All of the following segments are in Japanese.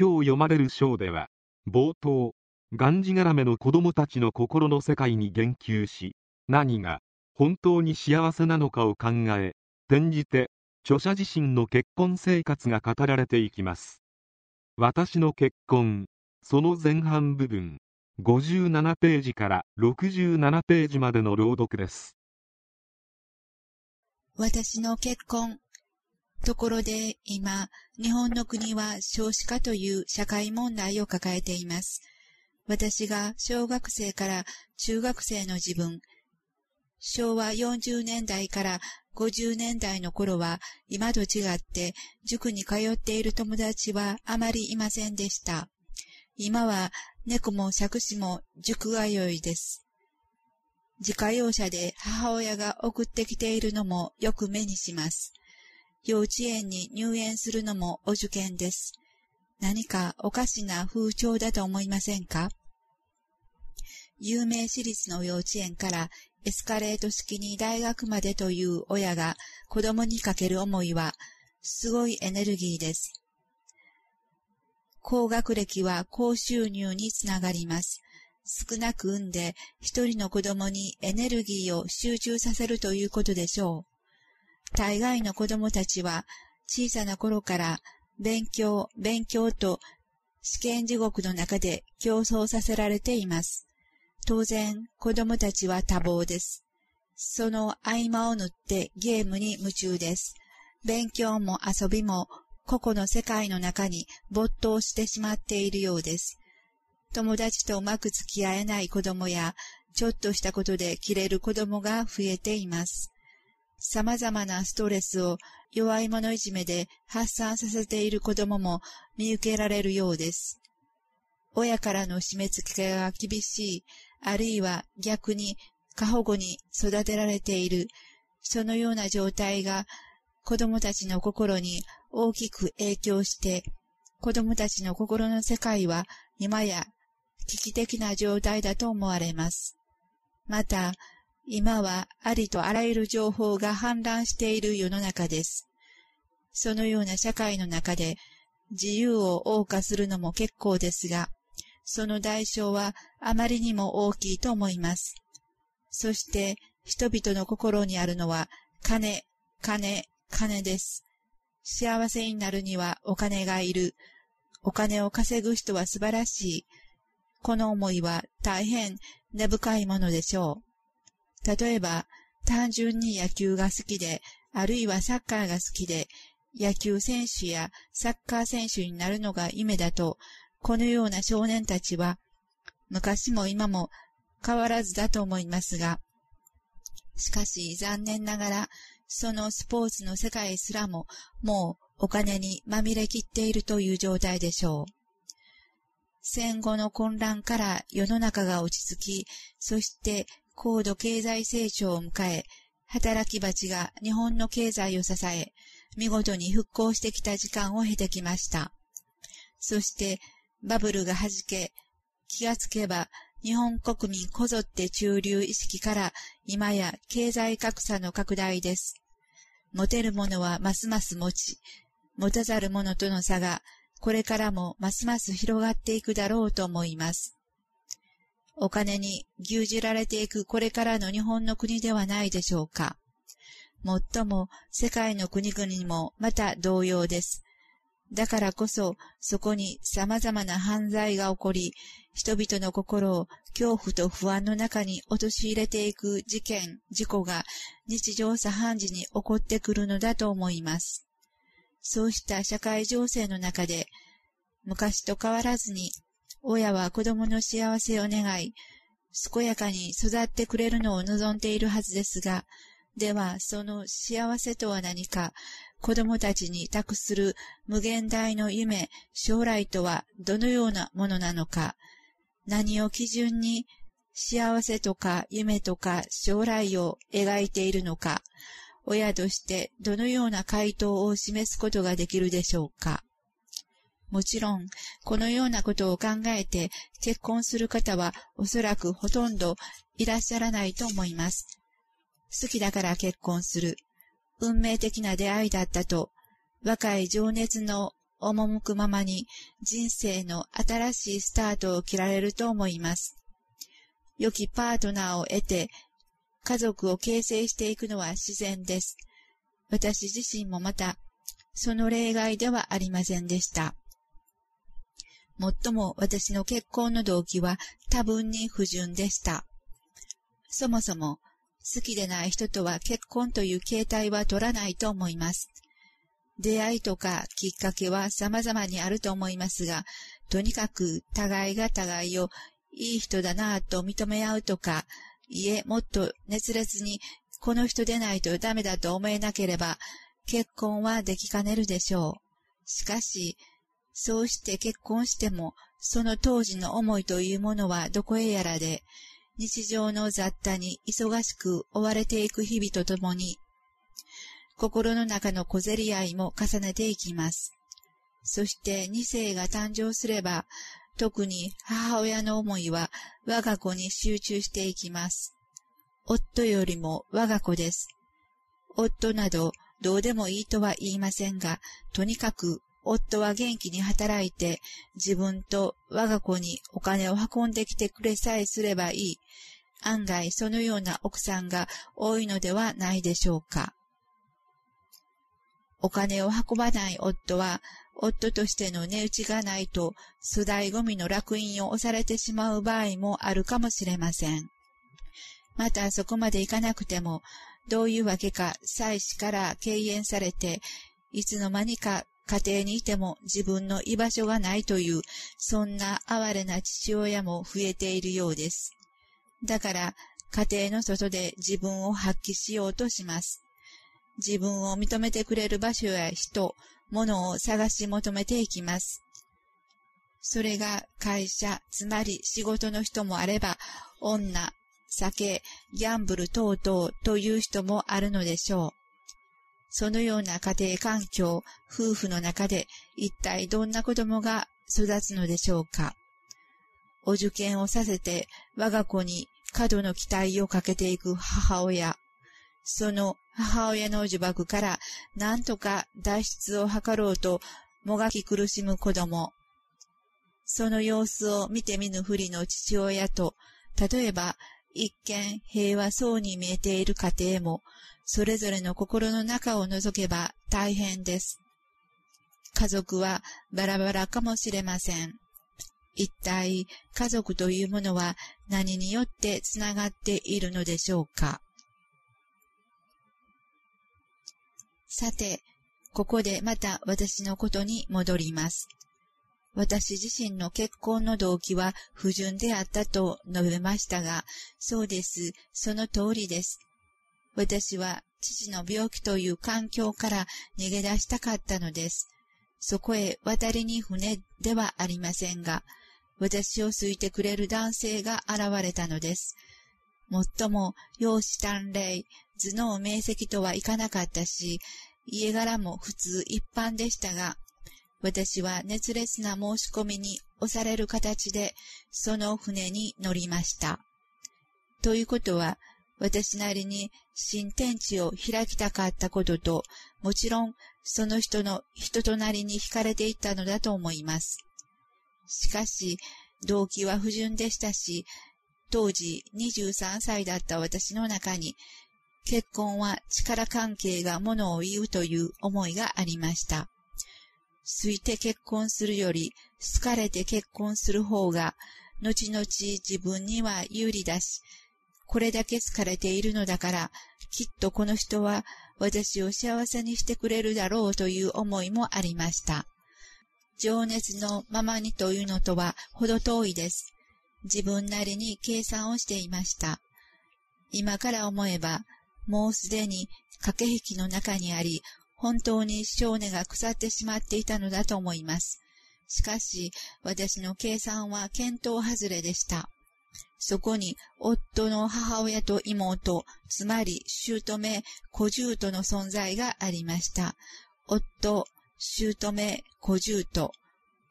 今日読まれる章では、冒頭、がんじがらめの子供たちの心の世界に言及し、何が本当に幸せなのかを考え、転じて、著者自身の結婚生活が語られていきます。私の結婚、その前半部分、57ページから67ページまでの朗読です。私の結婚。ところで今、日本の国は少子化という社会問題を抱えています。私が小学生から中学生の自分、昭和40年代から50年代の頃は今と違って塾に通っている友達はあまりいませんでした。今は猫も借子も塾通いです。自家用車で母親が送ってきているのもよく目にします。幼稚園に入園するのもお受験です。何かおかしな風潮だと思いませんか？有名私立の幼稚園からエスカレート式に大学までという親が子供にかける思いはすごいエネルギーです。高学歴は高収入につながります。少なく産んで一人の子供にエネルギーを集中させるということでしょう。大概の子供たちは小さな頃から勉強、勉強と試験地獄の中で競争させられています。当然、子供たちは多忙です。その合間を縫ってゲームに夢中です。勉強も遊びも個々の世界の中に没頭してしまっているようです。友達とうまく付き合えない子供や、ちょっとしたことで切れる子供が増えています。様々なストレスを弱い者いじめで発散させている子供も見受けられるようです。親からの締め付けが厳しい、あるいは逆に過保護に育てられている、そのような状態が子供たちの心に大きく影響して、子供たちの心の世界は今や危機的な状態だと思われます。また、今はありとあらゆる情報が氾濫している世の中です。そのような社会の中で自由を謳歌するのも結構ですが、その代償はあまりにも大きいと思います。そして人々の心にあるのは金、金、金です。幸せになるにはお金がいる。お金を稼ぐ人は素晴らしい。この思いは大変根深いものでしょう。例えば、単純に野球が好きで、あるいはサッカーが好きで、野球選手やサッカー選手になるのが夢だと、このような少年たちは、昔も今も変わらずだと思いますが、しかし残念ながら、そのスポーツの世界すらも、もうお金にまみれきっているという状態でしょう。戦後の混乱から世の中が落ち着き、そして高度経済成長を迎え、働き蜂が日本の経済を支え、見事に復興してきた時間を経てきました。そして、バブルが弾け、気がつけば、日本国民こぞって中流意識から今や経済格差の拡大です。持てるものはますます持ち、持たざる者との差がこれからもますます広がっていくだろうと思います。お金に牛耳られていくこれからの日本の国ではないでしょうか。もっとも世界の国々もまた同様です。だからこそそこに様々な犯罪が起こり、人々の心を恐怖と不安の中に陥れていく事件、事故が日常茶飯事に起こってくるのだと思います。そうした社会情勢の中で、昔と変わらずに、親は子供の幸せを願い、健やかに育ってくれるのを望んでいるはずですが、では、その幸せとは何か、子供たちに託する無限大の夢、将来とはどのようなものなのか、何を基準に幸せとか夢とか将来を描いているのか、親としてどのような回答を示すことができるでしょうか？もちろん、このようなことを考えて結婚する方はおそらくほとんどいらっしゃらないと思います。好きだから結婚する。運命的な出会いだったと、若い情熱の赴くままに人生の新しいスタートを切られると思います。良きパートナーを得て、家族を形成していくのは自然です。私自身もまた、その例外ではありませんでした。もっとも私の結婚の動機は多分に不純でした。そもそも、好きでない人とは結婚という形態は取らないと思います。出会いとかきっかけは様々にあると思いますが、とにかく互いが互いをいい人だなぁと認め合うとか、いえ、もっと熱烈にこの人でないとダメだと思えなければ、結婚はできかねるでしょう。しかし、そうして結婚しても、その当時の思いというものはどこへやらで、日常の雑多に忙しく追われていく日々とともに、心の中の小競り合いも重ねていきます。そして二世が誕生すれば、特に母親の思いは我が子に集中していきます。夫よりも我が子です。夫などどうでもいいとは言いませんが、とにかく夫は元気に働いて自分と我が子にお金を運んできてくれさえすればいい。案外そのような奥さんが多いのではないでしょうか。お金を運ばない夫は、夫としての値打ちがないと、粗大ゴミの楽印を押されてしまう場合もあるかもしれません。またそこまでいかなくても、どういうわけか妻子から敬遠されて、いつの間にか家庭にいても自分の居場所がないという、そんな哀れな父親も増えているようです。だから、家庭の外で自分を発揮しようとします。自分を認めてくれる場所や人、物を探し求めていきます。それが会社、つまり仕事の人もあれば、女、酒、ギャンブル等々という人もあるのでしょう。そのような家庭環境、夫婦の中で一体どんな子供が育つのでしょうか？お受験をさせて我が子に過度の期待をかけていく母親。その母親の呪縛から何とか脱出を図ろうともがき苦しむ子供。その様子を見て見ぬふりの父親と、例えば一見平和そうに見えている家庭も、それぞれの心の中を覗けば大変です。家族はバラバラかもしれません。一体家族というものは何によってつながっているのでしょうかさて、ここでまた私のことに戻ります。私自身の結婚の動機は不純であったと述べましたが、そうです。その通りです。私は父の病気という環境から逃げ出したかったのです。そこへ渡りに船ではありませんが、私を好いてくれる男性が現れたのです。もっとも、容姿端麗、頭脳明晰とはいかなかったし、家柄も普通一般でしたが、私は熱烈な申し込みに押される形で、その船に乗りました。ということは、私なりに新天地を開きたかったことと、もちろんその人の人となりに惹かれていったのだと思います。しかし、動機は不純でしたし、当時23歳だった私の中に、結婚は力関係がものを言うという思いがありました。すいて結婚するより、好かれて結婚する方が、後々自分には有利だし、これだけ好かれているのだから、きっとこの人は私を幸せにしてくれるだろうという思いもありました。情熱のままにというのとは程遠いです。自分なりに計算をしていました。今から思えば、もうすでに駆け引きの中にあり、本当に少年が腐ってしまっていたのだと思います。しかし、私の計算は見当外れでした。そこに、夫の母親と妹、つまり、姑、小姑の存在がありました。夫、姑、小姑。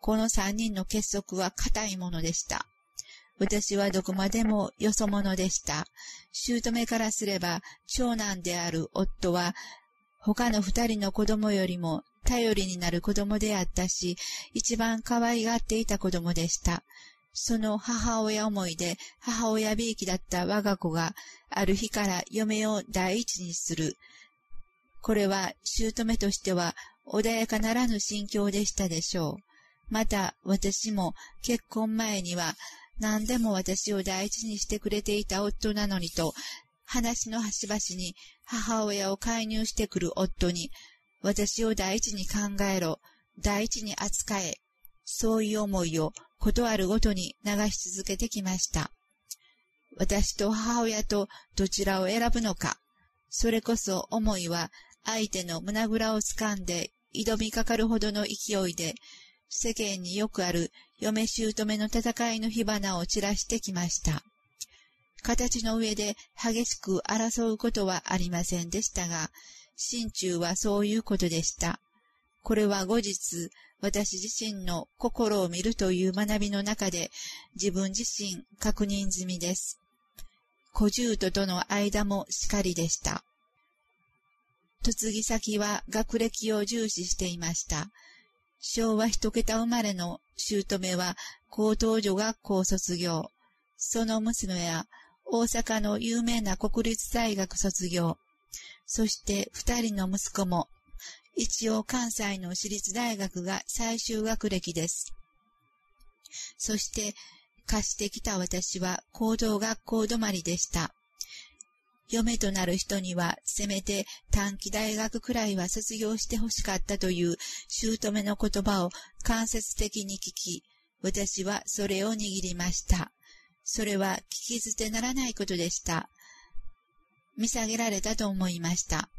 この三人の結束は固いものでした。私はどこまでもよそ者でした。姑からすれば、長男である夫は、他の二人の子供よりも頼りになる子供であったし、一番可愛がっていた子供でした。その母親思いで母親びいきだった我が子が、ある日から嫁を第一にする。これは姑としては穏やかならぬ心境でしたでしょう。また私も結婚前には何でも私を第一にしてくれていた夫なのにと、話の端々に母親を介入してくる夫に、私を第一に考えろ、第一に扱え、そういう思いをことあるごとに流し続けてきました。私と母親とどちらを選ぶのか、それこそ思いは相手の胸ぐらを掴んで挑みかかるほどの勢いで、世間によくある嫁姑の戦いの火花を散らしてきました。形の上で激しく争うことはありませんでしたが、心中はそういうことでした。これは後日、私自身の心を見るという学びの中で、自分自身確認済みです。小獣ととの間もしかりでした。嫁ぎ先は学歴を重視していました。昭和一桁生まれの姑は高等女学校卒業。その娘は大阪の有名な国立大学卒業。そして二人の息子も、一応関西の私立大学が最終学歴です。そして、貸してきた私は高等学校止まりでした。嫁となる人には、せめて短期大学くらいは卒業して欲しかったという姑の言葉を間接的に聞き、私はそれを握りました。それは聞き捨てならないことでした。見下げられたと思いました。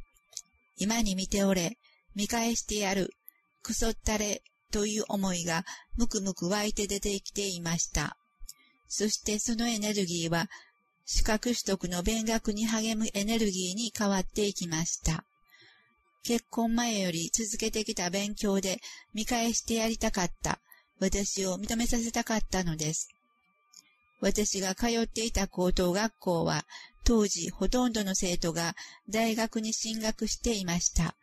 今に見ておれ、見返してやる、くそったれ、という思いがむくむく湧いて出てきていました。そしてそのエネルギーは、資格取得の勉学に励むエネルギーに変わっていきました。結婚前より続けてきた勉強で見返してやりたかった、私を認めさせたかったのです。私が通っていた高等学校は、当時ほとんどの生徒が大学に進学していました。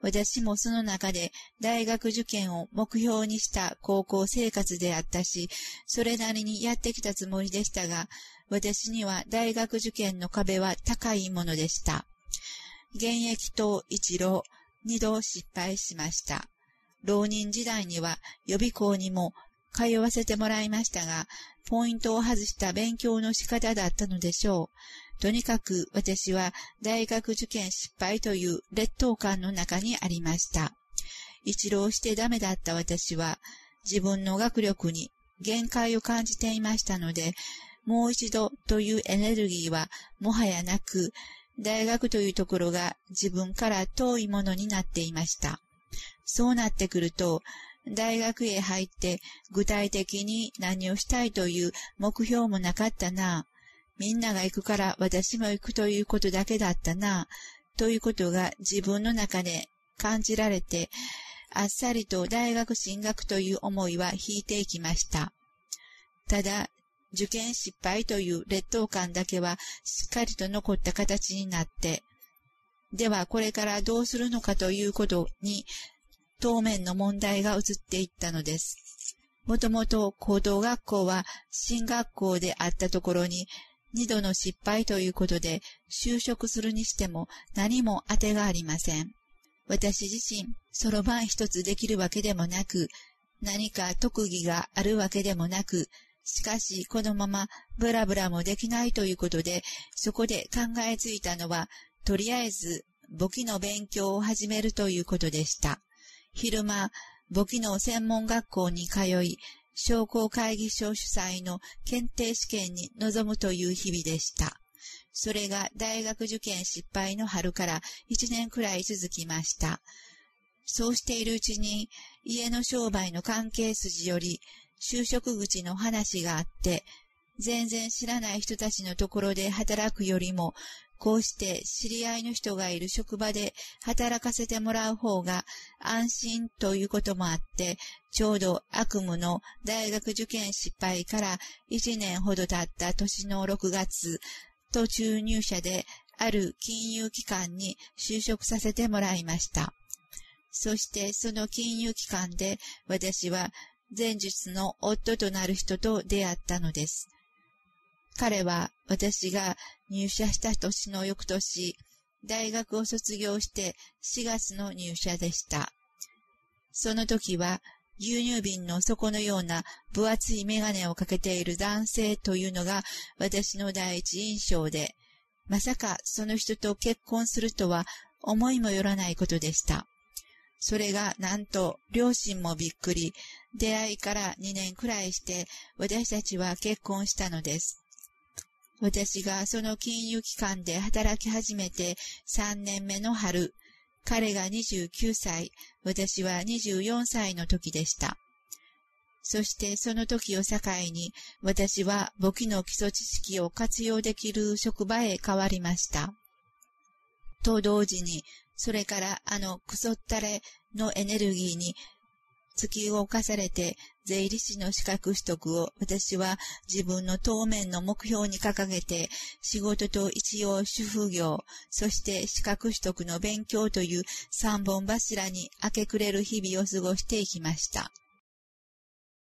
私もその中で大学受験を目標にした高校生活であったし、それなりにやってきたつもりでしたが、私には大学受験の壁は高いものでした。現役と一郎、二度失敗しました。浪人時代には予備校にも通わせてもらいましたが、ポイントを外した勉強の仕方だったのでしょう。とにかく私は大学受験失敗という劣等感の中にありました。一浪してダメだった私は自分の学力に限界を感じていましたので、もう一度というエネルギーはもはやなく、大学というところが自分から遠いものになっていました。そうなってくると、大学へ入って具体的に何をしたいという目標もなかったな。みんなが行くから私も行くということだけだったな。ということが自分の中で感じられて、あっさりと大学進学という思いは引いていきました。ただ、受験失敗という劣等感だけはしっかりと残った形になって、ではこれからどうするのかということに当面の問題が移っていったのです。もともと高等学校は進学校であったところに、二度の失敗ということで就職するにしても何も当てがありません。私自身、そろばん一つできるわけでもなく、何か特技があるわけでもなく、しかしこのままブラブラもできないということで、そこで考えついたのは、とりあえず簿記の勉強を始めるということでした。昼間、簿記の専門学校に通い、商工会議所主催の検定試験に臨むという日々でした。それが大学受験失敗の春から1年くらい続きました。そうしているうちに、家の商売の関係筋より、就職口の話があって、全然知らない人たちのところで働くよりも、こうして知り合いの人がいる職場で働かせてもらう方が安心ということもあって、ちょうど悪夢の大学受験失敗から1年ほど経った年の6月、途中入社である金融機関に就職させてもらいました。そしてその金融機関で私は前述の夫となる人と出会ったのです。彼は私が入社した年の翌年、大学を卒業して4月の入社でした。その時は牛乳瓶の底のような分厚いメガネをかけている男性というのが私の第一印象で、まさかその人と結婚するとは思いもよらないことでした。それがなんと両親もびっくり、出会いから2年くらいして私たちは結婚したのです。私がその金融機関で働き始めて3年目の春、彼が29歳、私は24歳の時でした。そしてその時を境に、私は簿記の基礎知識を活用できる職場へ変わりました。と同時に、それからあのクソったれのエネルギーに突き動かされて、税理士の資格取得を私は自分の当面の目標に掲げて、仕事と一応主婦業、そして資格取得の勉強という三本柱に明け暮れる日々を過ごしていきました。